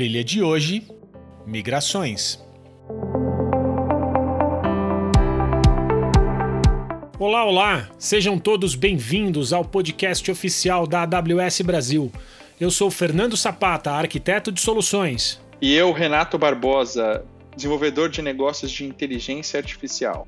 trilha de hoje: Migrações. Olá, olá! Sejam todos bem-vindos ao podcast oficial da AWS Brasil. Eu sou Fernando Sapata, arquiteto de soluções. E eu, Renato Barbosa, desenvolvedor de negócios de inteligência artificial.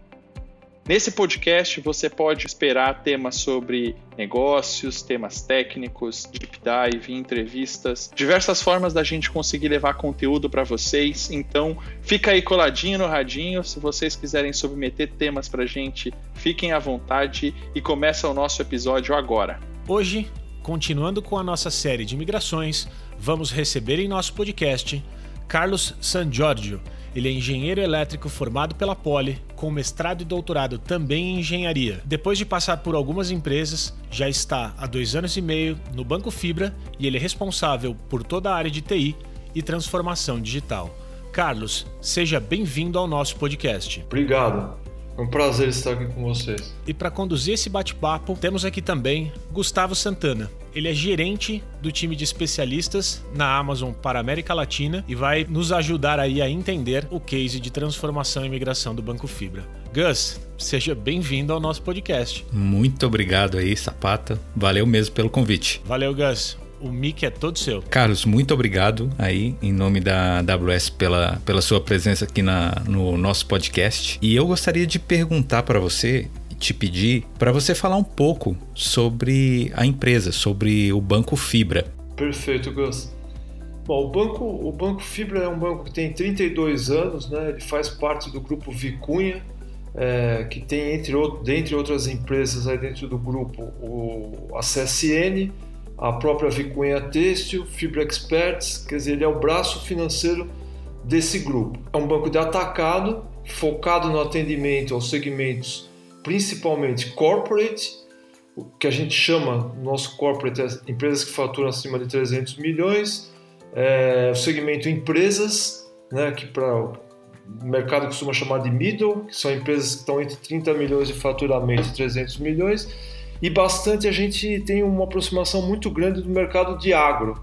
Nesse podcast você pode esperar temas sobre negócios, temas técnicos, deep dive, entrevistas, diversas formas da gente conseguir levar conteúdo para vocês. Então, fica aí coladinho no radinho. Se vocês quiserem submeter temas para gente, fiquem à vontade e começa o nosso episódio agora. Hoje, continuando com a nossa série de migrações, vamos receber em nosso podcast Carlos San Giorgio ele é engenheiro elétrico formado pela Poli, com mestrado e doutorado também em engenharia. Depois de passar por algumas empresas, já está há dois anos e meio no Banco Fibra e ele é responsável por toda a área de TI e transformação digital. Carlos, seja bem-vindo ao nosso podcast. Obrigado. É um prazer estar aqui com vocês. E para conduzir esse bate-papo, temos aqui também Gustavo Santana. Ele é gerente do time de especialistas na Amazon para a América Latina e vai nos ajudar aí a entender o case de transformação e migração do Banco Fibra. Gus, seja bem-vindo ao nosso podcast. Muito obrigado aí, Sapata. Valeu mesmo pelo convite. Valeu, Gus o mic é todo seu. Carlos, muito obrigado aí, em nome da AWS, pela, pela sua presença aqui na, no nosso podcast. E eu gostaria de perguntar para você, te pedir, para você falar um pouco sobre a empresa, sobre o Banco Fibra. Perfeito, Gus. Bom, o banco, o banco Fibra é um banco que tem 32 anos, né? ele faz parte do grupo Vicunha, é, que tem, entre, dentre outras empresas aí dentro do grupo, o, a CSN, a própria Vicunha Têxtil, Fibra Experts, quer dizer, ele é o braço financeiro desse grupo. É um banco de atacado, focado no atendimento aos segmentos principalmente corporate, o que a gente chama, nosso corporate, é empresas que faturam acima de 300 milhões, é, o segmento empresas, né, que para o mercado costuma chamar de middle, que são empresas que estão entre 30 milhões de faturamento e 300 milhões, e bastante a gente tem uma aproximação muito grande do mercado de agro.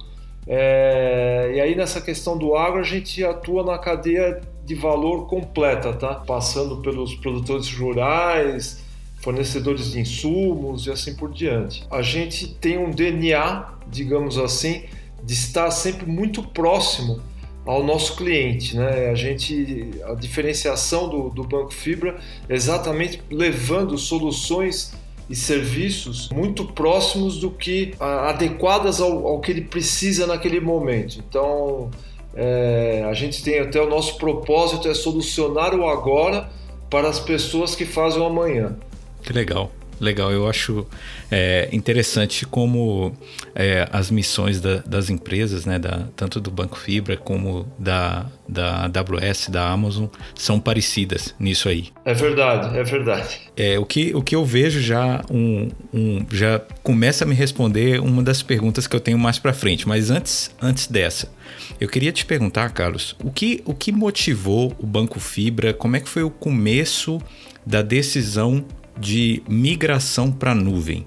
É, e aí nessa questão do agro a gente atua na cadeia de valor completa, tá? Passando pelos produtores rurais, fornecedores de insumos e assim por diante. A gente tem um DNA, digamos assim, de estar sempre muito próximo ao nosso cliente, né? A gente, a diferenciação do, do Banco Fibra é exatamente levando soluções e serviços muito próximos do que adequadas ao, ao que ele precisa naquele momento. Então, é, a gente tem até o nosso propósito é solucionar o agora para as pessoas que fazem o amanhã. Que legal. Legal, eu acho é, interessante como é, as missões da, das empresas, né, da, tanto do Banco Fibra como da, da AWS, da Amazon, são parecidas nisso aí. É verdade, é verdade. É, o, que, o que eu vejo já, um, um, já começa a me responder uma das perguntas que eu tenho mais para frente, mas antes, antes dessa, eu queria te perguntar, Carlos, o que, o que motivou o Banco Fibra, como é que foi o começo da decisão de migração para a nuvem.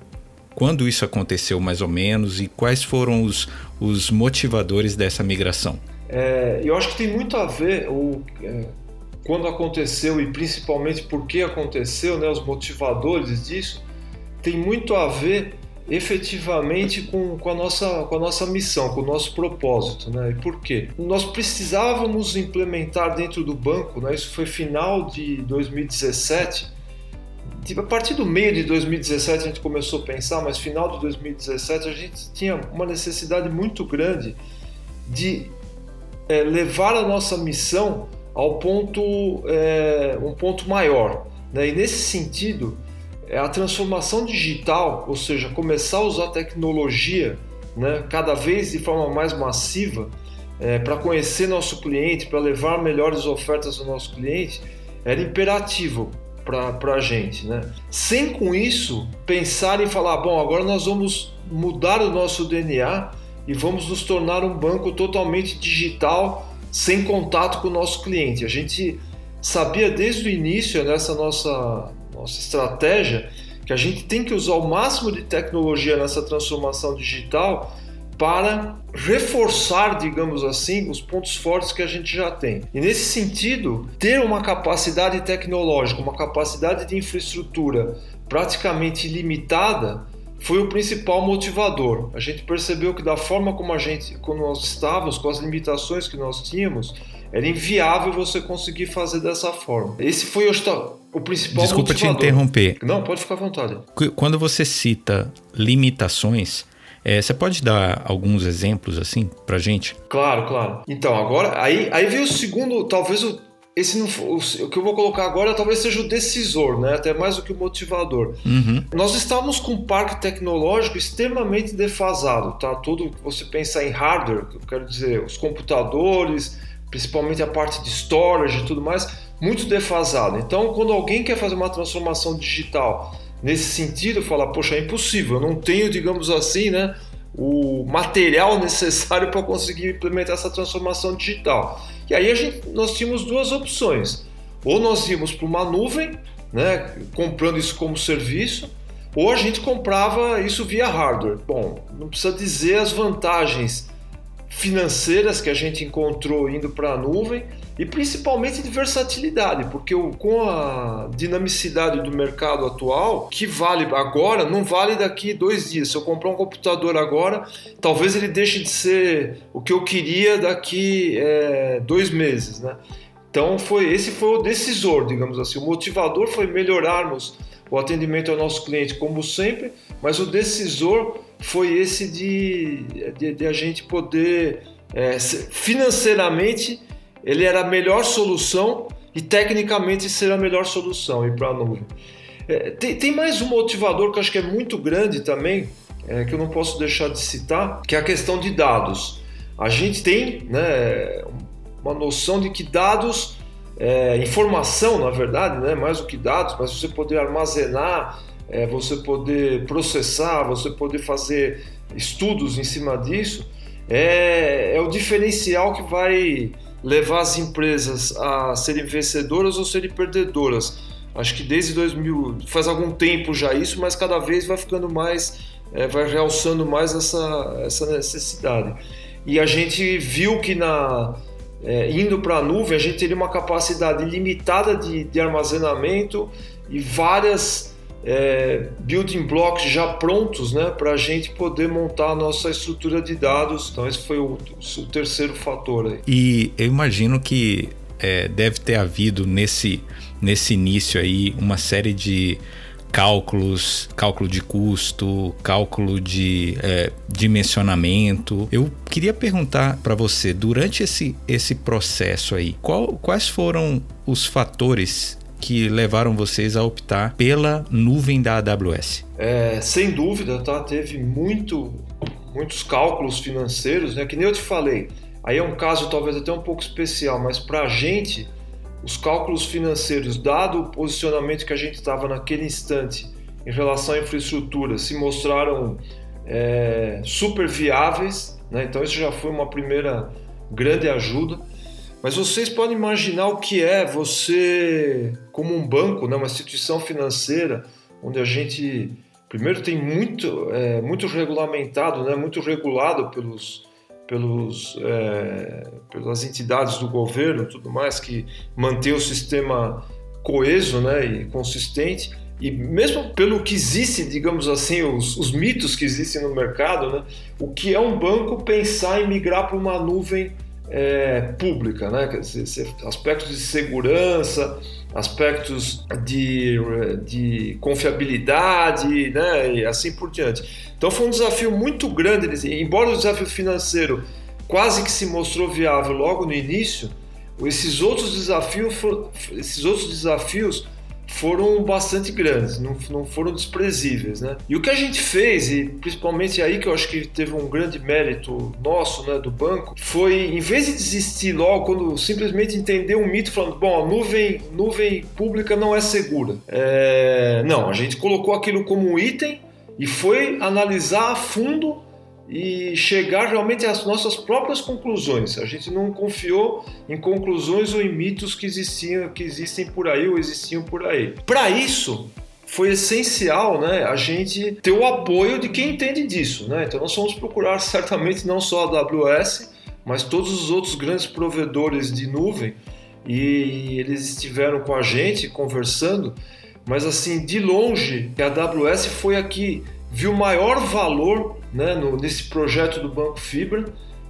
Quando isso aconteceu mais ou menos e quais foram os, os motivadores dessa migração? É, eu acho que tem muito a ver o, é, quando aconteceu e principalmente por que aconteceu, né, os motivadores disso, tem muito a ver efetivamente com, com, a nossa, com a nossa missão, com o nosso propósito. Né? E por quê? Nós precisávamos implementar dentro do banco, né, isso foi final de 2017, Tipo, a partir do meio de 2017 a gente começou a pensar, mas final de 2017 a gente tinha uma necessidade muito grande de é, levar a nossa missão ao ponto, é, um ponto maior. Né? E nesse sentido, é a transformação digital, ou seja, começar a usar tecnologia né, cada vez de forma mais massiva é, para conhecer nosso cliente, para levar melhores ofertas ao nosso cliente, era imperativo para a gente, né? Sem com isso pensar em falar, bom, agora nós vamos mudar o nosso DNA e vamos nos tornar um banco totalmente digital, sem contato com o nosso cliente. A gente sabia desde o início nessa nossa nossa estratégia que a gente tem que usar o máximo de tecnologia nessa transformação digital para reforçar, digamos assim, os pontos fortes que a gente já tem. E nesse sentido, ter uma capacidade tecnológica, uma capacidade de infraestrutura praticamente ilimitada foi o principal motivador. A gente percebeu que da forma como a gente, quando nós estávamos, com as limitações que nós tínhamos, era inviável você conseguir fazer dessa forma. Esse foi o, o principal Desculpa motivador. te interromper. Não, pode ficar à vontade. Quando você cita limitações, é, você pode dar alguns exemplos assim pra gente? Claro, claro. Então, agora, aí, aí veio o segundo, talvez o, esse não, o, que eu vou colocar agora talvez seja o decisor, né? até mais do que o motivador. Uhum. Nós estávamos com um parque tecnológico extremamente defasado, tá? Tudo que você pensar em hardware, eu quero dizer, os computadores, principalmente a parte de storage e tudo mais, muito defasado. Então, quando alguém quer fazer uma transformação digital nesse sentido, falar, poxa, é impossível, eu não tenho, digamos assim, né, o material necessário para conseguir implementar essa transformação digital. E aí a gente, nós tínhamos duas opções. Ou nós íamos para uma nuvem, né, comprando isso como serviço, ou a gente comprava isso via hardware. Bom, não precisa dizer as vantagens financeiras que a gente encontrou indo para a nuvem e principalmente de versatilidade, porque com a dinamicidade do mercado atual, que vale agora, não vale daqui dois dias. Se eu comprar um computador agora, talvez ele deixe de ser o que eu queria daqui é, dois meses, né? Então foi esse foi o decisor, digamos assim. O motivador foi melhorarmos o atendimento ao nosso cliente, como sempre, mas o decisor foi esse de, de, de a gente poder é, financeiramente ele era a melhor solução e tecnicamente ser a melhor solução ir para a nuvem. É, tem, tem, mais um motivador que acho que é muito grande também, é, que eu não posso deixar de citar, que é a questão de dados. A gente tem né, uma noção de que dados, é, informação na verdade, né, mais do que dados, mas você poder armazenar, é, você poder processar, você poder fazer estudos em cima disso, é, é o diferencial que vai levar as empresas a serem vencedoras ou serem perdedoras. Acho que desde 2000, faz algum tempo já isso, mas cada vez vai ficando mais, é, vai realçando mais essa, essa necessidade. E a gente viu que na, é, indo para a nuvem, a gente teria uma capacidade limitada de, de armazenamento e várias é, building blocks já prontos né, para a gente poder montar a nossa estrutura de dados. Então, esse foi o, o terceiro fator. Aí. E eu imagino que é, deve ter havido nesse, nesse início aí uma série de cálculos, cálculo de custo, cálculo de é, dimensionamento. Eu queria perguntar para você, durante esse, esse processo aí, qual, quais foram os fatores que levaram vocês a optar pela nuvem da AWS? É, sem dúvida, tá? Teve muito, muitos cálculos financeiros, né? Que nem eu te falei. Aí é um caso talvez até um pouco especial, mas para a gente, os cálculos financeiros, dado o posicionamento que a gente estava naquele instante em relação à infraestrutura, se mostraram é, super viáveis. Né? Então, isso já foi uma primeira grande ajuda. Mas vocês podem imaginar o que é você, como um banco, né, uma instituição financeira, onde a gente, primeiro, tem muito, é, muito regulamentado, né, muito regulado pelos, pelos, é, pelas entidades do governo tudo mais, que mantém o sistema coeso né, e consistente. E mesmo pelo que existe, digamos assim, os, os mitos que existem no mercado, né, o que é um banco pensar em migrar para uma nuvem é, pública, né? aspectos de segurança, aspectos de, de confiabilidade, né? e assim por diante. Então foi um desafio muito grande, embora o desafio financeiro quase que se mostrou viável logo no início, esses outros desafios, esses outros desafios foram bastante grandes, não, não foram desprezíveis, né? E o que a gente fez, e principalmente aí que eu acho que teve um grande mérito nosso, né, do banco, foi em vez de desistir logo, quando simplesmente entender um mito falando, bom, a nuvem, nuvem pública não é segura. É... Não, a gente colocou aquilo como um item e foi analisar a fundo e chegar realmente às nossas próprias conclusões. A gente não confiou em conclusões ou em mitos que existiam, que existem por aí ou existiam por aí. Para isso, foi essencial né, a gente ter o apoio de quem entende disso. Né? Então nós vamos procurar certamente não só a AWS, mas todos os outros grandes provedores de nuvem e eles estiveram com a gente conversando, mas assim, de longe, a AWS foi aqui, viu maior valor né, no, nesse projeto do Banco Fibra,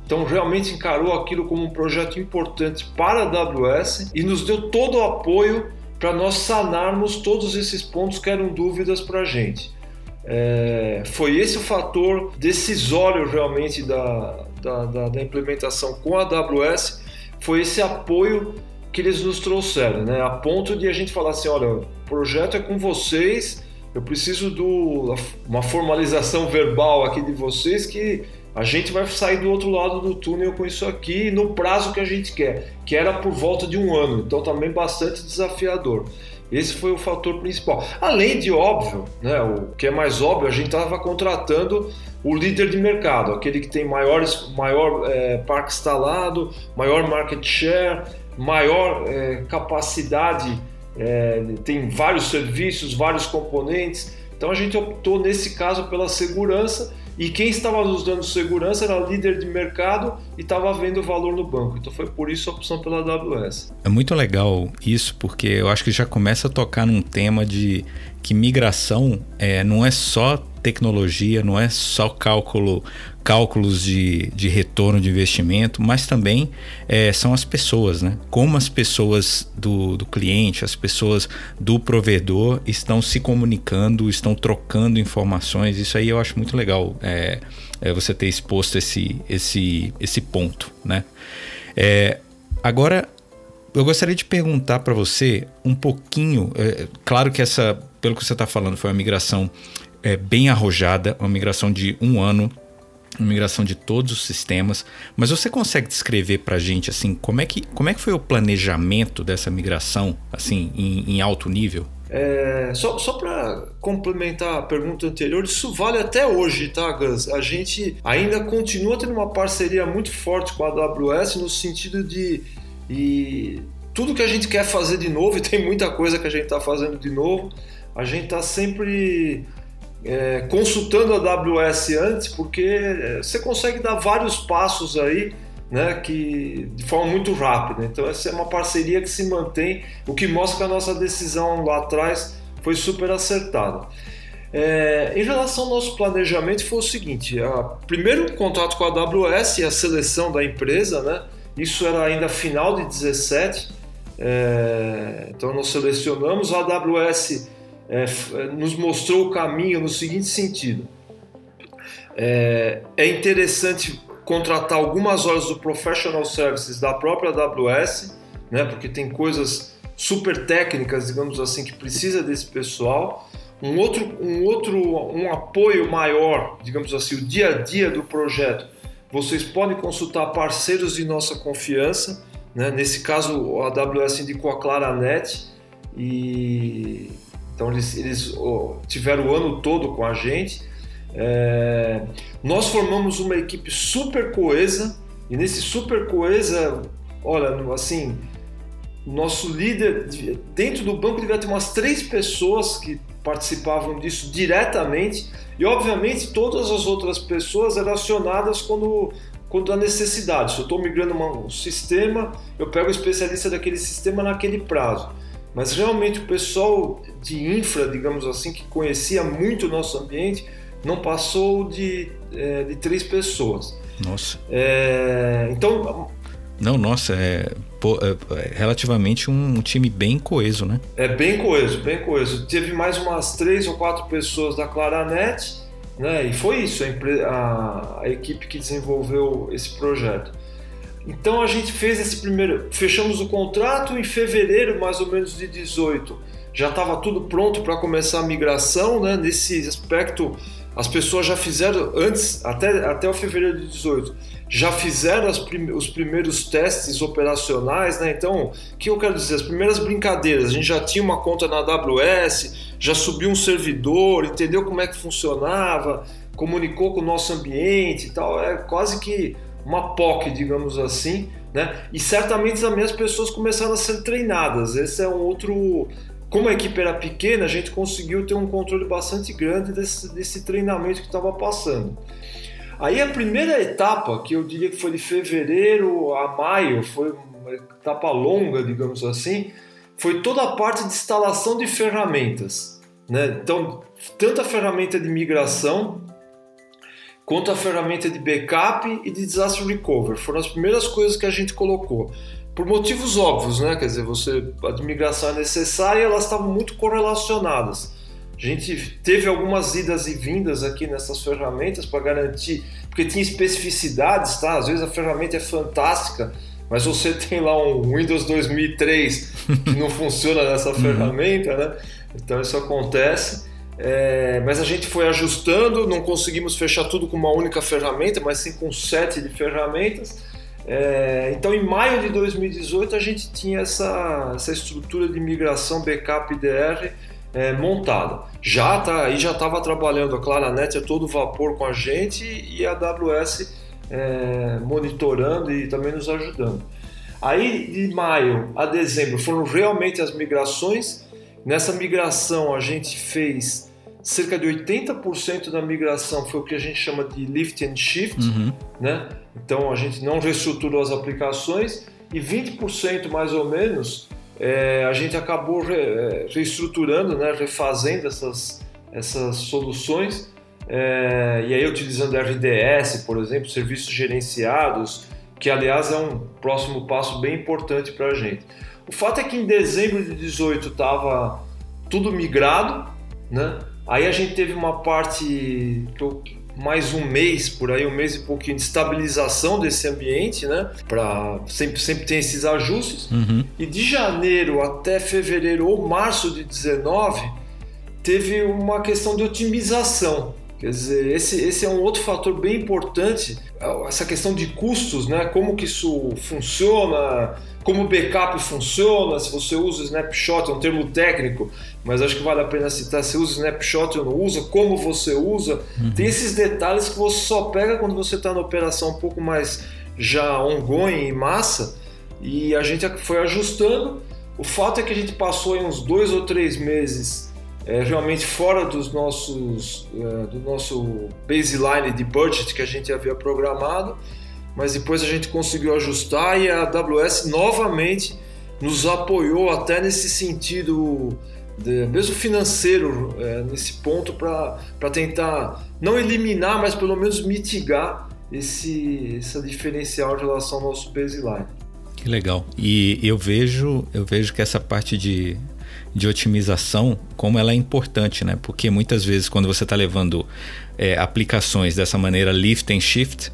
então realmente encarou aquilo como um projeto importante para a AWS e nos deu todo o apoio para nós sanarmos todos esses pontos que eram dúvidas para a gente. É, foi esse o fator decisório realmente da, da, da, da, implementação com a AWS, foi esse apoio que eles nos trouxeram, né? a ponto de a gente falar assim, olha, o projeto é com vocês, eu preciso de uma formalização verbal aqui de vocês que a gente vai sair do outro lado do túnel com isso aqui no prazo que a gente quer, que era por volta de um ano, então também bastante desafiador. Esse foi o fator principal. Além de óbvio, né, o que é mais óbvio, a gente estava contratando o líder de mercado, aquele que tem maiores, maior é, parque instalado, maior market share, maior é, capacidade, é, tem vários serviços, vários componentes. Então a gente optou nesse caso pela segurança e quem estava nos dando segurança era líder de mercado e estava vendo valor no banco. Então foi por isso a opção pela AWS. É muito legal isso, porque eu acho que já começa a tocar num tema de que migração é, não é só tecnologia, não é só cálculo, cálculos de, de retorno de investimento, mas também é, são as pessoas, né? Como as pessoas do, do cliente, as pessoas do provedor estão se comunicando, estão trocando informações. Isso aí eu acho muito legal é, é você ter exposto esse, esse, esse ponto, né? É, agora, eu gostaria de perguntar para você um pouquinho. É, claro que essa, pelo que você está falando, foi uma migração é, bem arrojada, uma migração de um ano, migração de todos os sistemas. Mas você consegue descrever para a gente assim como é que como é que foi o planejamento dessa migração assim em, em alto nível? É, só só para complementar a pergunta anterior, isso vale até hoje, tá, Gus? A gente ainda continua tendo uma parceria muito forte com a AWS no sentido de e tudo que a gente quer fazer de novo, e tem muita coisa que a gente está fazendo de novo, a gente está sempre é, consultando a AWS antes, porque é, você consegue dar vários passos aí, né, que de forma muito rápida. Então essa é uma parceria que se mantém, o que mostra que a nossa decisão lá atrás foi super acertada. É, em relação ao nosso planejamento foi o seguinte: a, primeiro contato com a AWS e a seleção da empresa, né? Isso era ainda final de 17. É, então nós selecionamos a AWS é, é, nos mostrou o caminho no seguinte sentido: é, é interessante contratar algumas horas do Professional Services da própria AWS, né, porque tem coisas super técnicas, digamos assim, que precisa desse pessoal. Um outro, um outro, um apoio maior, digamos assim, o dia a dia do projeto. Vocês podem consultar parceiros de nossa confiança. Né? Nesse caso, a AWS indicou a Claranet e então eles, eles tiveram o ano todo com a gente. É, nós formamos uma equipe super coesa e nesse super coesa, olha, assim, nosso líder dentro do banco devia ter umas três pessoas que participavam disso diretamente e obviamente todas as outras pessoas eram acionadas quando quando há necessidade. Se eu estou migrando um sistema, eu pego o especialista daquele sistema naquele prazo. Mas realmente o pessoal de infra, digamos assim, que conhecia muito o nosso ambiente, não passou de, é, de três pessoas. Nossa. É, então. Não, nossa, é, é, é, relativamente um time bem coeso, né? É bem coeso, bem coeso. Teve mais umas três ou quatro pessoas da Claranet, né? E foi isso, a, a, a equipe que desenvolveu esse projeto. Então a gente fez esse primeiro, fechamos o contrato em fevereiro mais ou menos de 18. Já estava tudo pronto para começar a migração, né? Nesse aspecto, as pessoas já fizeram antes, até, até o fevereiro de 18, já fizeram os primeiros testes operacionais, né? Então, o que eu quero dizer? As primeiras brincadeiras, a gente já tinha uma conta na AWS, já subiu um servidor, entendeu como é que funcionava, comunicou com o nosso ambiente e tal. É quase que uma POC, digamos assim, né? E certamente também as pessoas começaram a ser treinadas. Esse é um outro como a equipe era pequena, a gente conseguiu ter um controle bastante grande desse, desse treinamento que estava passando. Aí a primeira etapa, que eu diria que foi de fevereiro a maio, foi uma etapa longa, digamos assim, foi toda a parte de instalação de ferramentas. Né? Então, tanto a ferramenta de migração quanto a ferramenta de backup e de disaster recovery foram as primeiras coisas que a gente colocou. Por motivos óbvios, né? Quer dizer, você, a migração é necessária e elas estavam muito correlacionadas. A gente teve algumas idas e vindas aqui nessas ferramentas para garantir, porque tinha especificidades, tá? Às vezes a ferramenta é fantástica, mas você tem lá um Windows 2003 que não funciona nessa uhum. ferramenta, né? Então isso acontece. É, mas a gente foi ajustando, não conseguimos fechar tudo com uma única ferramenta, mas sim com um set de ferramentas. É, então, em maio de 2018, a gente tinha essa, essa estrutura de migração backup DR é, montada. Já tá, aí já estava trabalhando a Claranet a todo vapor com a gente e a AWS é, monitorando e também nos ajudando. Aí, de maio a dezembro, foram realmente as migrações. Nessa migração, a gente fez cerca de 80% da migração foi o que a gente chama de lift and shift, uhum. né? Então a gente não reestruturou as aplicações e 20% mais ou menos é, a gente acabou re, é, reestruturando, né? refazendo essas, essas soluções é, e aí utilizando RDS, por exemplo, serviços gerenciados, que aliás é um próximo passo bem importante para a gente. O fato é que em dezembro de 18 estava tudo migrado, né? Aí a gente teve uma parte, mais um mês por aí, um mês e pouquinho de estabilização desse ambiente, né? Para sempre sempre tem esses ajustes. Uhum. E de janeiro até fevereiro ou março de 19 teve uma questão de otimização. Quer dizer, esse, esse é um outro fator bem importante, essa questão de custos, né? Como que isso funciona, como o backup funciona, se você usa snapshot, é um termo técnico, mas acho que vale a pena citar, se usa snapshot ou não usa, como você usa, uhum. tem esses detalhes que você só pega quando você está na operação um pouco mais já ongoing em massa, e a gente foi ajustando. O fato é que a gente passou em uns dois ou três meses é, realmente fora dos nossos, é, do nosso baseline de budget que a gente havia programado, mas depois a gente conseguiu ajustar e a AWS novamente nos apoiou até nesse sentido, de, mesmo financeiro, é, nesse ponto, para tentar não eliminar, mas pelo menos mitigar esse, essa diferencial em relação ao nosso baseline. Que legal. E eu vejo, eu vejo que essa parte de, de otimização, como ela é importante, né? Porque muitas vezes quando você está levando é, aplicações dessa maneira lift and shift,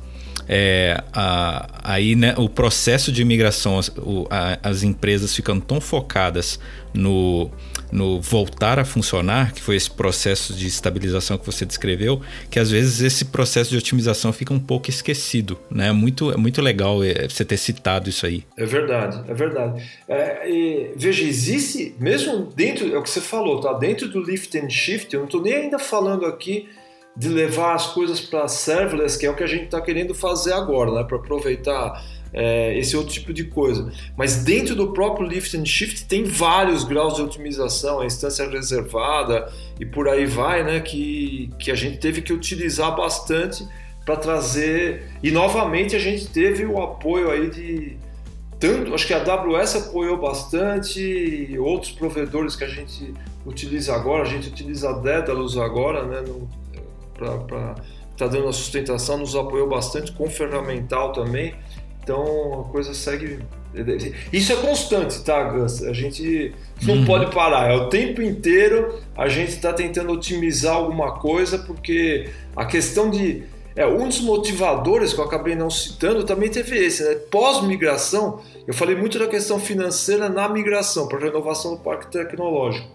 é, a, aí né, o processo de imigração, as, o, a, as empresas ficam tão focadas no, no voltar a funcionar, que foi esse processo de estabilização que você descreveu, que às vezes esse processo de otimização fica um pouco esquecido. Né? É, muito, é muito legal é, você ter citado isso aí. É verdade, é verdade. É, e, veja, existe, mesmo dentro, é o que você falou, tá? dentro do lift and shift, eu não estou nem ainda falando aqui de levar as coisas para serverless, que é o que a gente está querendo fazer agora, né? para aproveitar é, esse outro tipo de coisa. Mas dentro do próprio lift and shift tem vários graus de otimização, a instância reservada e por aí vai, né? que, que a gente teve que utilizar bastante para trazer. E novamente a gente teve o apoio aí de tanto, acho que a AWS apoiou bastante, outros provedores que a gente utiliza agora, a gente utiliza a Daedalus agora, né? No, para estar tá dando a sustentação, nos apoiou bastante com ferramental também. Então a coisa segue. Isso é constante, tá, Gus? A gente não uhum. pode parar. É o tempo inteiro a gente está tentando otimizar alguma coisa, porque a questão de. É, um dos motivadores que eu acabei não citando também teve esse, né? Pós-migração, eu falei muito da questão financeira na migração, para renovação do parque tecnológico.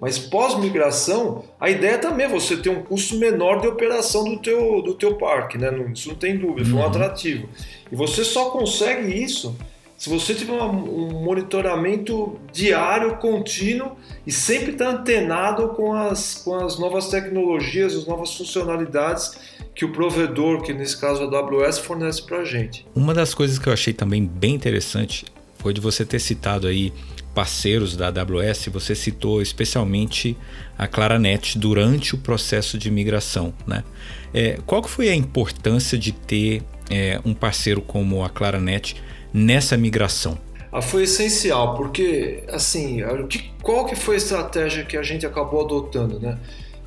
Mas pós-migração, a ideia também é você ter um custo menor de operação do teu, do teu parque, né? Isso não tem dúvida, foi um uhum. atrativo. E você só consegue isso se você tiver um monitoramento diário, contínuo e sempre estar tá antenado com as, com as novas tecnologias, as novas funcionalidades que o provedor, que nesse caso a AWS, fornece para a gente. Uma das coisas que eu achei também bem interessante depois de você ter citado aí parceiros da AWS, você citou especialmente a Claranet durante o processo de migração. Né? É, qual que foi a importância de ter é, um parceiro como a Claranet nessa migração? Ah, foi essencial, porque assim, qual que foi a estratégia que a gente acabou adotando, né?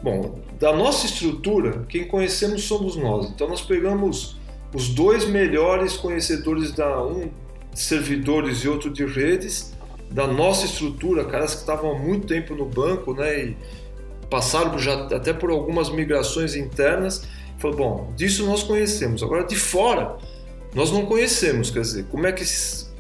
Bom, da nossa estrutura, quem conhecemos somos nós. Então nós pegamos os dois melhores conhecedores da um servidores e outro de redes da nossa estrutura, caras que estavam há muito tempo no banco, né? E passaram já até por algumas migrações internas. Falou, bom, disso nós conhecemos. Agora de fora nós não conhecemos, quer dizer, como é que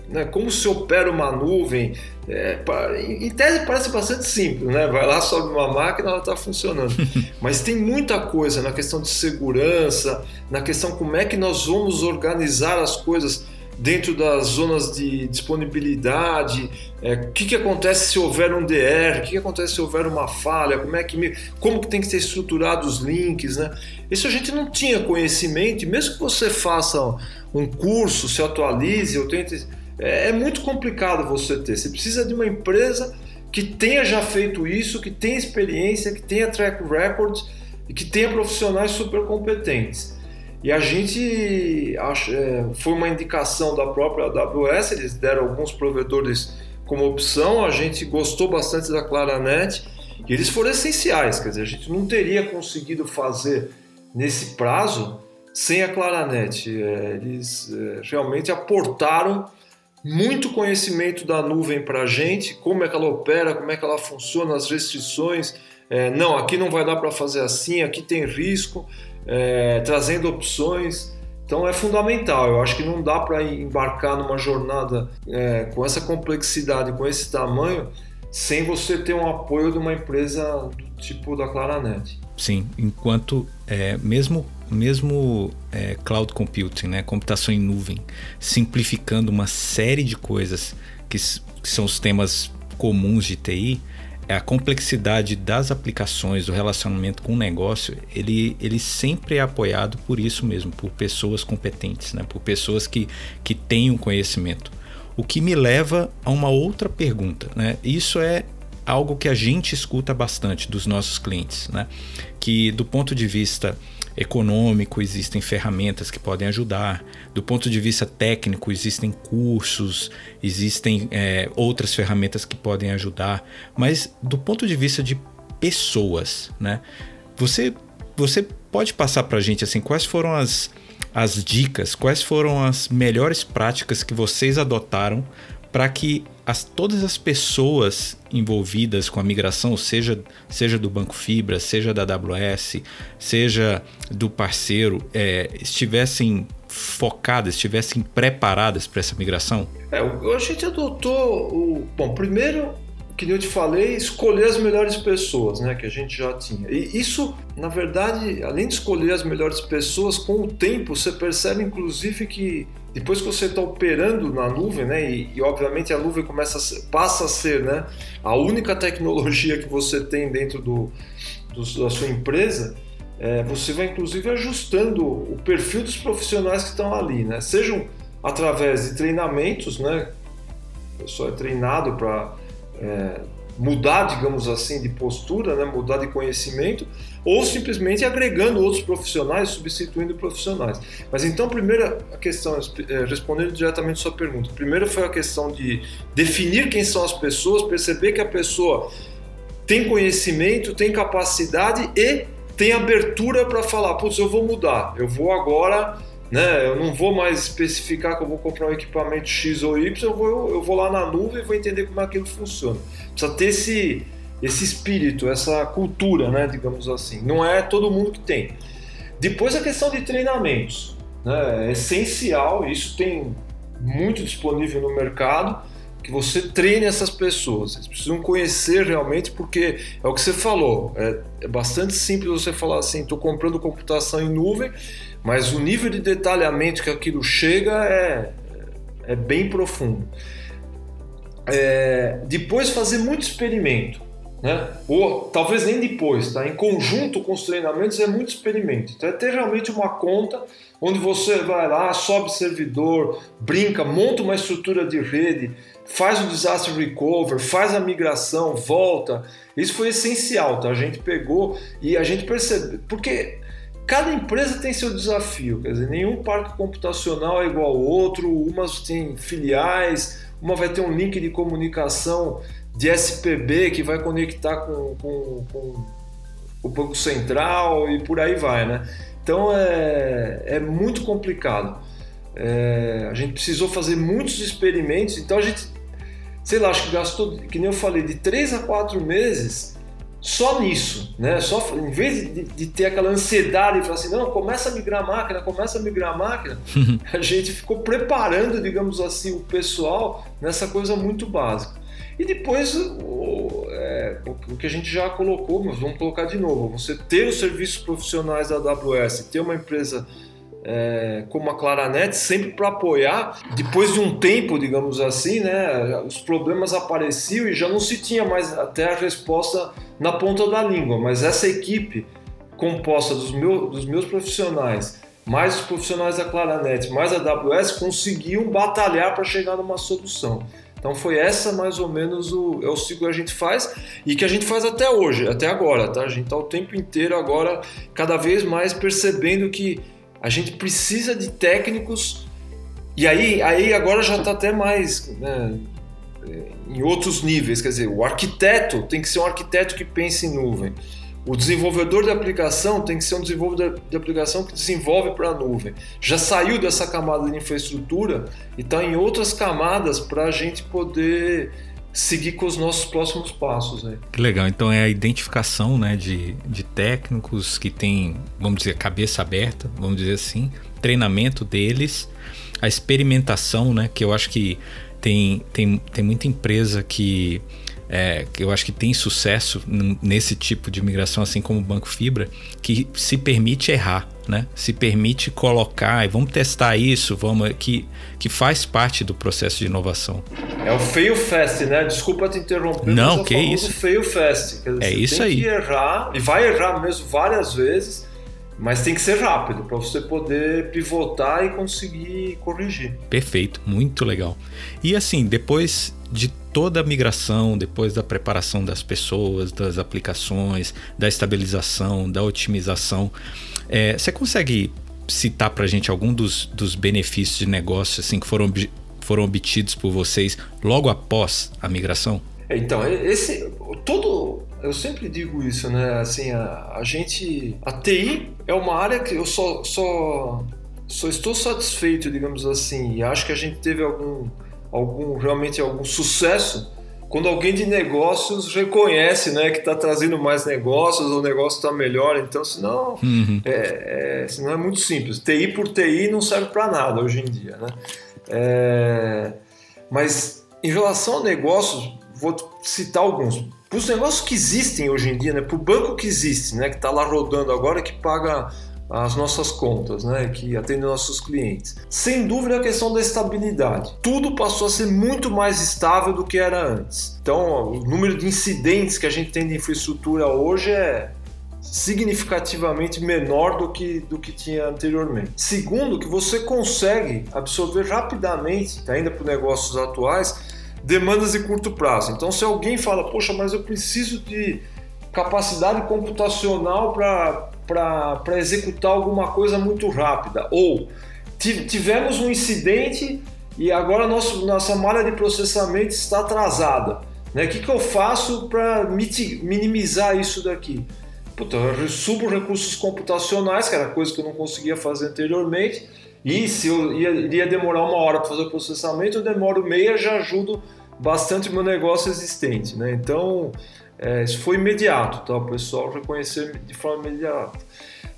né, como se opera uma nuvem. É, em tese parece bastante simples, né? Vai lá, sobe uma máquina, ela está funcionando. Mas tem muita coisa na questão de segurança, na questão como é que nós vamos organizar as coisas dentro das zonas de disponibilidade, é, o que, que acontece se houver um DR, o que, que acontece se houver uma falha, como é que como que tem que ser estruturado os links, né? Isso a gente não tinha conhecimento, e mesmo que você faça um curso, se atualize ou tente é, é muito complicado você ter. Você precisa de uma empresa que tenha já feito isso, que tenha experiência, que tenha track record e que tenha profissionais super competentes. E a gente é, foi uma indicação da própria AWS, eles deram alguns provedores como opção, a gente gostou bastante da Claranet e eles foram essenciais, quer dizer, a gente não teria conseguido fazer nesse prazo sem a Claranet. É, eles é, realmente aportaram muito conhecimento da nuvem para a gente, como é que ela opera, como é que ela funciona, as restrições. Não, aqui não vai dar para fazer assim, aqui tem risco, é, trazendo opções. Então é fundamental. Eu acho que não dá para embarcar numa jornada é, com essa complexidade, com esse tamanho, sem você ter um apoio de uma empresa do tipo da Claranet. Sim, enquanto é, mesmo mesmo é, cloud computing, né, computação em nuvem, simplificando uma série de coisas que, que são os temas comuns de TI, a complexidade das aplicações, do relacionamento com o negócio, ele, ele sempre é apoiado por isso mesmo, por pessoas competentes, né? por pessoas que, que têm um conhecimento. O que me leva a uma outra pergunta. Né? Isso é algo que a gente escuta bastante dos nossos clientes, né? que do ponto de vista econômico, existem ferramentas que podem ajudar. Do ponto de vista técnico, existem cursos, existem é, outras ferramentas que podem ajudar. Mas do ponto de vista de pessoas, né? Você, você pode passar para a gente assim quais foram as, as dicas, quais foram as melhores práticas que vocês adotaram para que as, todas as pessoas envolvidas com a migração, seja, seja do Banco Fibra, seja da AWS, seja do parceiro, é, estivessem focadas, estivessem preparadas para essa migração? É, a gente adotou o. Bom, primeiro que eu te falei, escolher as melhores pessoas, né, que a gente já tinha. E isso, na verdade, além de escolher as melhores pessoas, com o tempo você percebe, inclusive, que depois que você está operando na nuvem, né, e, e, obviamente a nuvem começa a ser, passa a ser, né, a única tecnologia que você tem dentro do, do da sua empresa, é, você vai inclusive ajustando o perfil dos profissionais que estão ali, né, sejam através de treinamentos, né, a pessoa é treinado para é, mudar, digamos assim, de postura, né, mudar de conhecimento, ou simplesmente agregando outros profissionais, substituindo profissionais. Mas então, primeira questão, é, respondendo diretamente sua pergunta, primeiro foi a questão de definir quem são as pessoas, perceber que a pessoa tem conhecimento, tem capacidade e tem abertura para falar, putz, eu vou mudar, eu vou agora né? Eu não vou mais especificar que eu vou comprar um equipamento X ou Y, eu vou, eu vou lá na nuvem e vou entender como aquilo funciona. Precisa ter esse, esse espírito, essa cultura, né? digamos assim. Não é todo mundo que tem. Depois a questão de treinamentos. Né? É essencial, isso tem muito disponível no mercado, que você treine essas pessoas. Eles precisam conhecer realmente, porque é o que você falou. É, é bastante simples você falar assim: estou comprando computação em nuvem mas o nível de detalhamento que aquilo chega é, é bem profundo. É, depois fazer muito experimento. Né? Ou talvez nem depois, tá? Em conjunto com os treinamentos é muito experimento. Então é ter realmente uma conta onde você vai lá, sobe servidor, brinca, monta uma estrutura de rede, faz o disaster recover, faz a migração, volta. Isso foi essencial, tá? A gente pegou e a gente percebeu, porque cada empresa tem seu desafio, quer dizer, nenhum parque computacional é igual ao outro, umas têm filiais, uma vai ter um link de comunicação de SPB que vai conectar com, com, com o Banco Central e por aí vai, né? Então é, é muito complicado. É, a gente precisou fazer muitos experimentos, então a gente, sei lá, acho que gastou, que nem eu falei, de três a quatro meses só nisso, né? Só, em vez de, de ter aquela ansiedade e falar assim, não, começa a migrar a máquina, começa a migrar a máquina, a gente ficou preparando, digamos assim, o pessoal nessa coisa muito básica. E depois o, é, o, que a gente já colocou, mas vamos colocar de novo, você ter os serviços profissionais da AWS, ter uma empresa é, como a Claranet sempre para apoiar. Depois de um tempo, digamos assim, né, os problemas apareciam e já não se tinha mais até a resposta na ponta da língua. Mas essa equipe composta dos, meu, dos meus profissionais, mais os profissionais da Claranet, mais a AWS, conseguiam batalhar para chegar numa solução. Então foi essa mais ou menos o, é o ciclo que a gente faz e que a gente faz até hoje, até agora, tá? A gente está o tempo inteiro agora cada vez mais percebendo que a gente precisa de técnicos e aí, aí agora já está até mais né, em outros níveis, quer dizer, o arquiteto tem que ser um arquiteto que pense em nuvem. O desenvolvedor de aplicação tem que ser um desenvolvedor de aplicação que desenvolve para a nuvem. Já saiu dessa camada de infraestrutura e está em outras camadas para a gente poder seguir com os nossos próximos passos. Né? Que legal. Então é a identificação né, de, de técnicos que têm, vamos dizer, cabeça aberta, vamos dizer assim, treinamento deles, a experimentação, né? Que eu acho que tem, tem, tem muita empresa que é, que eu acho que tem sucesso nesse tipo de migração, assim como o Banco Fibra, que se permite errar, né? Se permite colocar e vamos testar isso, vamos que, que faz parte do processo de inovação. É o fail fast, né? Desculpa te interromper. Não, que isso? Fail fast. Dizer, é isso aí. Tem que errar e vai errar mesmo várias vezes. Mas tem que ser rápido para você poder pivotar e conseguir corrigir. Perfeito, muito legal. E assim, depois de toda a migração, depois da preparação das pessoas, das aplicações, da estabilização, da otimização, é, você consegue citar para a gente algum dos, dos benefícios de negócio assim, que foram, foram obtidos por vocês logo após a migração? Então, esse todo eu sempre digo isso, né? Assim, a, a gente a TI é uma área que eu só só só estou satisfeito, digamos assim, e acho que a gente teve algum algum realmente algum sucesso quando alguém de negócios reconhece né, que está trazendo mais negócios, o negócio está melhor, então senão, uhum. é, é, senão é muito simples. TI por TI não serve para nada hoje em dia. Né? É, mas em relação a negócios, vou citar alguns. Para os negócios que existem hoje em dia, né, para o banco que existe, né, que está lá rodando agora, que paga as nossas contas, né, que atende nossos clientes. Sem dúvida a questão da estabilidade. Tudo passou a ser muito mais estável do que era antes. Então, o número de incidentes que a gente tem de infraestrutura hoje é significativamente menor do que, do que tinha anteriormente. Segundo, que você consegue absorver rapidamente, ainda para negócios atuais, demandas de curto prazo. Então, se alguém fala, poxa, mas eu preciso de capacidade computacional para para executar alguma coisa muito rápida. Ou tivemos um incidente e agora nosso, nossa malha de processamento está atrasada. Né? O que, que eu faço para minimizar isso daqui? Puta, eu subo recursos computacionais, que era coisa que eu não conseguia fazer anteriormente, e se eu ia, iria demorar uma hora para fazer o processamento, eu demoro meia, já ajudo bastante o meu negócio existente. Né? Então, é, isso foi imediato, tá? o pessoal reconheceu de forma imediata.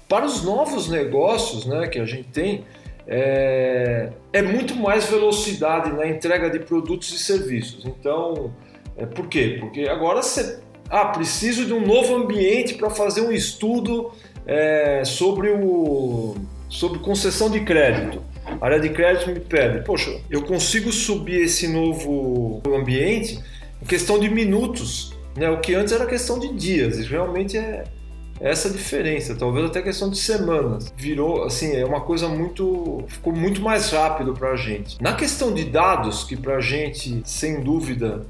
Para os novos negócios né, que a gente tem, é, é muito mais velocidade na entrega de produtos e serviços. Então, é, por quê? Porque agora você ah, preciso de um novo ambiente para fazer um estudo é, sobre, o, sobre concessão de crédito. A área de crédito me pede, poxa, eu consigo subir esse novo ambiente em questão de minutos Né? O que antes era questão de dias, realmente é essa diferença, talvez até questão de semanas. Virou, assim, é uma coisa muito. ficou muito mais rápido para a gente. Na questão de dados, que para a gente, sem dúvida,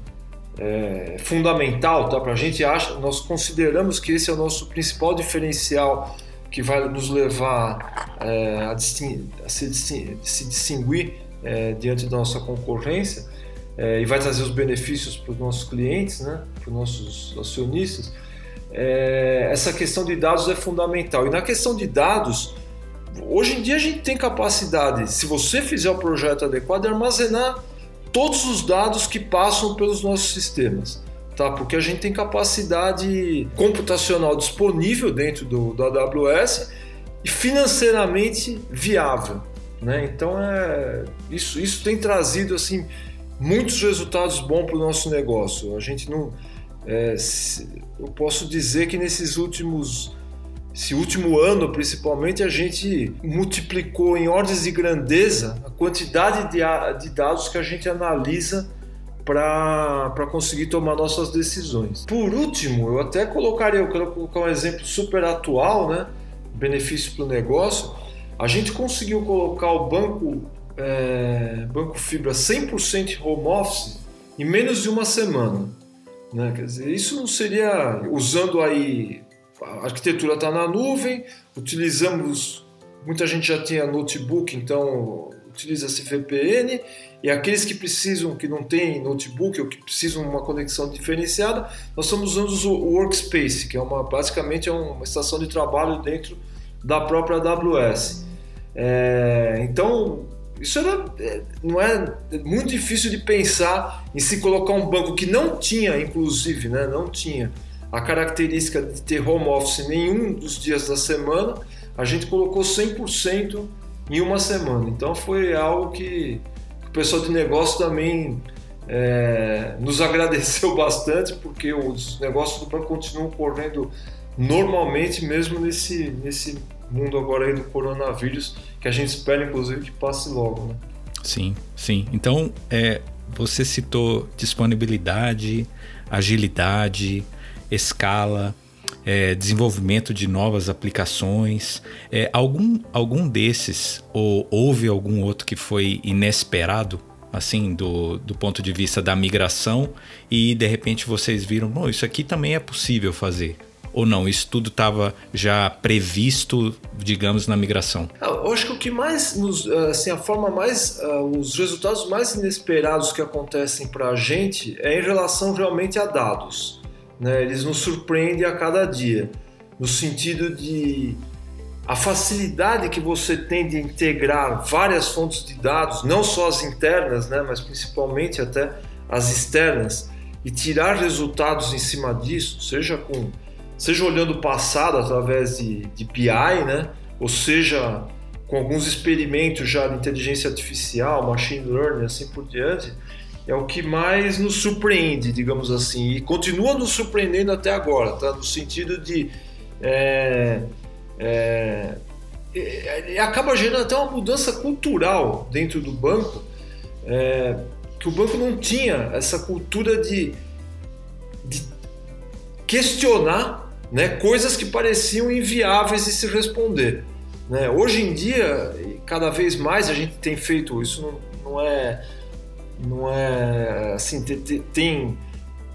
é fundamental, tá? Para a gente acha, nós consideramos que esse é o nosso principal diferencial que vai nos levar é, a, a, se, se, distinguir é, diante da nossa concorrência é, e vai trazer os benefícios para os nossos clientes, né, para os nossos acionistas, é, essa questão de dados é fundamental. E na questão de dados, hoje em dia a gente tem capacidade, se você fizer o projeto adequado, de armazenar todos os dados que passam pelos nossos sistemas. Tá? Porque a gente tem capacidade computacional disponível dentro do, do AWS e financeiramente viável. Né? Então é, isso, isso tem trazido assim muitos resultados bons para o nosso negócio. A gente não. É, eu posso dizer que nesses últimos. Esse último ano, principalmente, a gente multiplicou em ordens de grandeza a quantidade de, de dados que a gente analisa para conseguir tomar nossas decisões. Por último, eu até colocaria, eu quero colocar um exemplo super atual, né? benefício para o negócio. A gente conseguiu colocar o banco é, Banco Fibra 100% home office em menos de uma semana. Né? Quer dizer, isso não seria usando aí a arquitetura está na nuvem, utilizamos muita gente já tinha notebook, então utiliza-se VPN e aqueles que precisam, que não tem notebook ou que precisam de uma conexão diferenciada, nós estamos usando o Workspace, que é uma basicamente é uma estação de trabalho dentro da própria AWS. É, então isso era, é, não é muito difícil de pensar em se colocar um banco que não tinha, inclusive, né, não tinha a característica de ter home office nenhum dos dias da semana, a gente colocou 100% em uma semana. Então foi algo que o pessoal de negócio também é, nos agradeceu bastante, porque os negócios do banco continuam correndo normalmente, mesmo nesse, nesse mundo agora aí do coronavírus, que a gente espera inclusive que passe logo, né? Sim, sim. Então, é, você citou disponibilidade, agilidade, escala, é, desenvolvimento de novas aplicações. É, algum, algum desses, ou houve algum outro que foi inesperado, assim, do, do ponto de vista da migração, e de repente vocês viram, isso aqui também é possível fazer. Ou não? Isso tudo estava já previsto, digamos, na migração? Ah, eu acho que o que mais, nos, assim, a forma mais, uh, os resultados mais inesperados que acontecem para a gente é em relação realmente a dados. Né? Eles nos surpreendem a cada dia, no sentido de a facilidade que você tem de integrar várias fontes de dados, não só as internas, né, mas principalmente até as externas, e tirar resultados em cima disso, seja com seja olhando o passado através de, de BI, né? ou seja, com alguns experimentos já de inteligência artificial, machine learning, assim por diante, é o que mais nos surpreende, digamos assim, e continua nos surpreendendo até agora, tá? no sentido de. É, é, é, acaba gerando até uma mudança cultural dentro do banco, é, que o banco não tinha essa cultura de, de questionar né? coisas que pareciam inviáveis de se responder. Né? Hoje em dia, cada vez mais a gente tem feito isso, não, não é, não é assim, tem,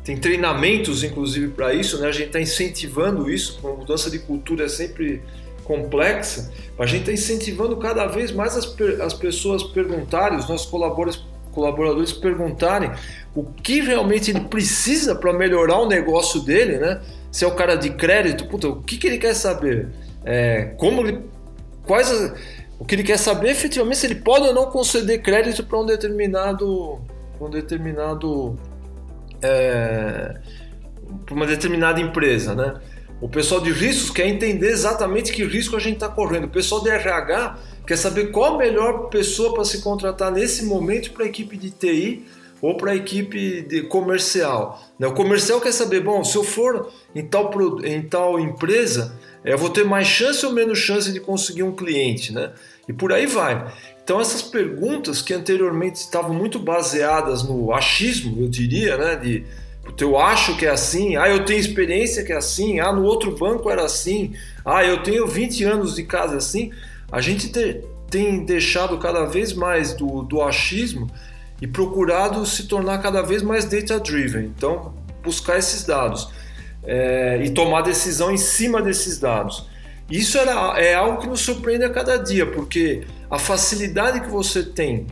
tem, treinamentos inclusive para isso, né? a gente está incentivando isso, a mudança de cultura é sempre complexa, a gente está incentivando cada vez mais as, as pessoas perguntarem, os nossos colaboradores, colaboradores perguntarem o que realmente ele precisa para melhorar o negócio dele, né? Se é o cara de crédito, puta, o que, que ele quer saber? É, como ele, quais o que ele quer saber efetivamente se ele pode ou não conceder crédito para um determinado, um determinado, é, para uma determinada empresa, né? O pessoal de riscos quer entender exatamente que risco a gente está correndo. O pessoal de RH quer saber qual a melhor pessoa para se contratar nesse momento para a equipe de TI ou para a equipe de comercial. Né? O comercial quer saber, bom, se eu for em tal, em tal empresa, é, eu vou ter mais chance ou menos chance de conseguir um cliente, né? E por aí vai. Então essas perguntas que anteriormente estavam muito baseadas no achismo, eu diria, né? De eu acho que é assim, ah, eu tenho experiência que é assim, ah, no outro banco era assim, ah, eu tenho 20 anos de casa assim, a gente te, tem deixado cada vez mais do, do achismo e procurado se tornar cada vez mais data-driven. Então, buscar esses dados é, e tomar decisão em cima desses dados. Isso era, é algo que nos surpreende a cada dia, porque a facilidade que você tem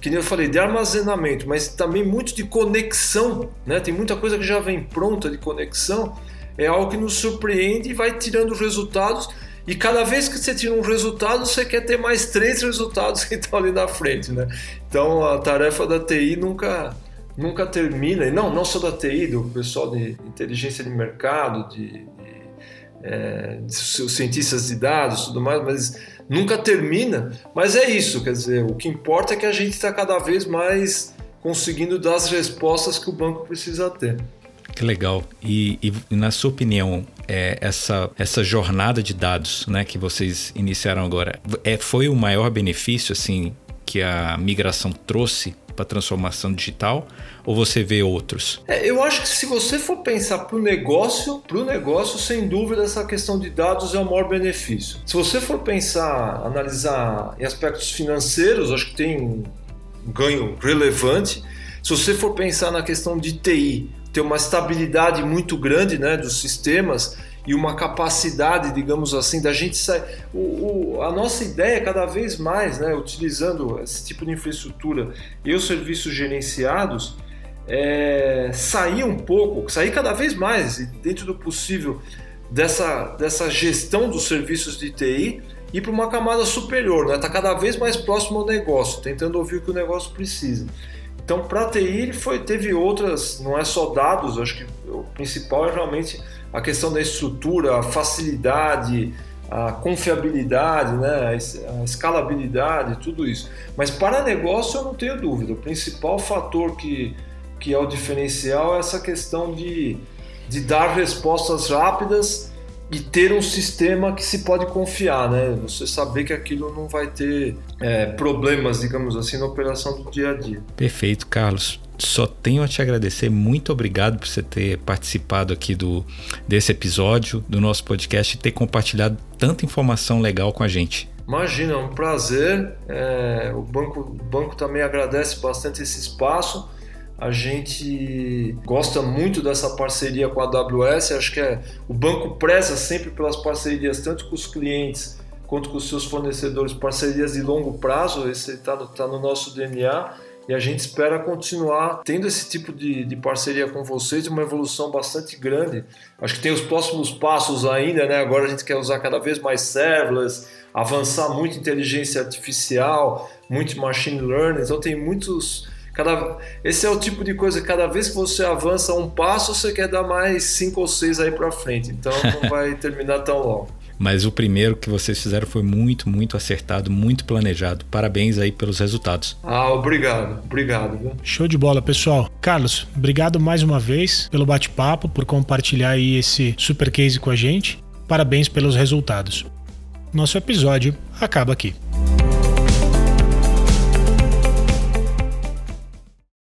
que nem eu falei, de armazenamento, mas também muito de conexão, né? Tem muita coisa que já vem pronta de conexão, é algo que nos surpreende e vai tirando resultados. E cada vez que você tira um resultado, você quer ter mais três resultados que estão ali na frente, né? Então a tarefa da TI nunca nunca termina. E não, não só da TI, do pessoal de inteligência de mercado, de, de, é, de cientistas de dados, tudo mais, mas nunca termina, mas é isso, quer dizer, o que importa é que a gente está cada vez mais conseguindo dar as respostas que o banco precisa ter. Que legal. E, e na sua opinião, é, essa, essa jornada de dados né, que vocês iniciaram agora, é, foi o maior benefício assim que a migração trouxe para a transformação digital ou você vê outros? É, eu acho que se você for pensar para o negócio, para o negócio, sem dúvida, essa questão de dados é o maior benefício. Se você for pensar, analisar em aspectos financeiros, acho que tem um ganho relevante. Se você for pensar na questão de TI, ter uma estabilidade muito grande né, dos sistemas e uma capacidade, digamos assim, da gente sair. O, o, a nossa ideia cada vez mais, né, utilizando esse tipo de infraestrutura e os serviços gerenciados, é, sair um pouco, sair cada vez mais, dentro do possível, dessa, dessa gestão dos serviços de TI e para uma camada superior, né? Tá cada vez mais próximo ao negócio, tentando ouvir o que o negócio precisa. Então, para a TI, ele foi, teve outras, não é só dados, acho que o principal é realmente a questão da estrutura, a facilidade, a confiabilidade, né, a escalabilidade, tudo isso. Mas para negócio eu não tenho dúvida. O principal fator que, que é o diferencial é essa questão de, de dar respostas rápidas e ter um sistema que se pode confiar, né? Você saber que aquilo não vai ter é, problemas, digamos assim, na operação do dia a dia. Perfeito, Carlos. Só tenho a te agradecer. Muito obrigado por você ter participado aqui do desse episódio do nosso podcast e ter compartilhado tanta informação legal com a gente. Imagina, é um prazer. É, o banco, o banco também agradece bastante esse espaço. A gente gosta muito dessa parceria com a AWS. Acho que é, o banco preza sempre pelas parcerias, tanto com os clientes quanto com os seus fornecedores, parcerias de longo prazo. Esse está tá no nosso DNA e a gente espera continuar tendo esse tipo de, de parceria com vocês, uma evolução bastante grande. Acho que tem os próximos passos ainda, né? Agora a gente quer usar cada vez mais serverless, avançar muito inteligência artificial, muito machine learning, então tem muitos. Cada, esse é o tipo de coisa, cada vez que você avança um passo, você quer dar mais cinco ou seis aí para frente, então não vai terminar tão logo. Mas o primeiro que vocês fizeram foi muito, muito acertado, muito planejado. Parabéns aí pelos resultados. Ah, obrigado, obrigado. Show de bola, pessoal. Carlos, obrigado mais uma vez pelo bate-papo, por compartilhar aí esse super case com a gente. Parabéns pelos resultados. Nosso episódio acaba aqui.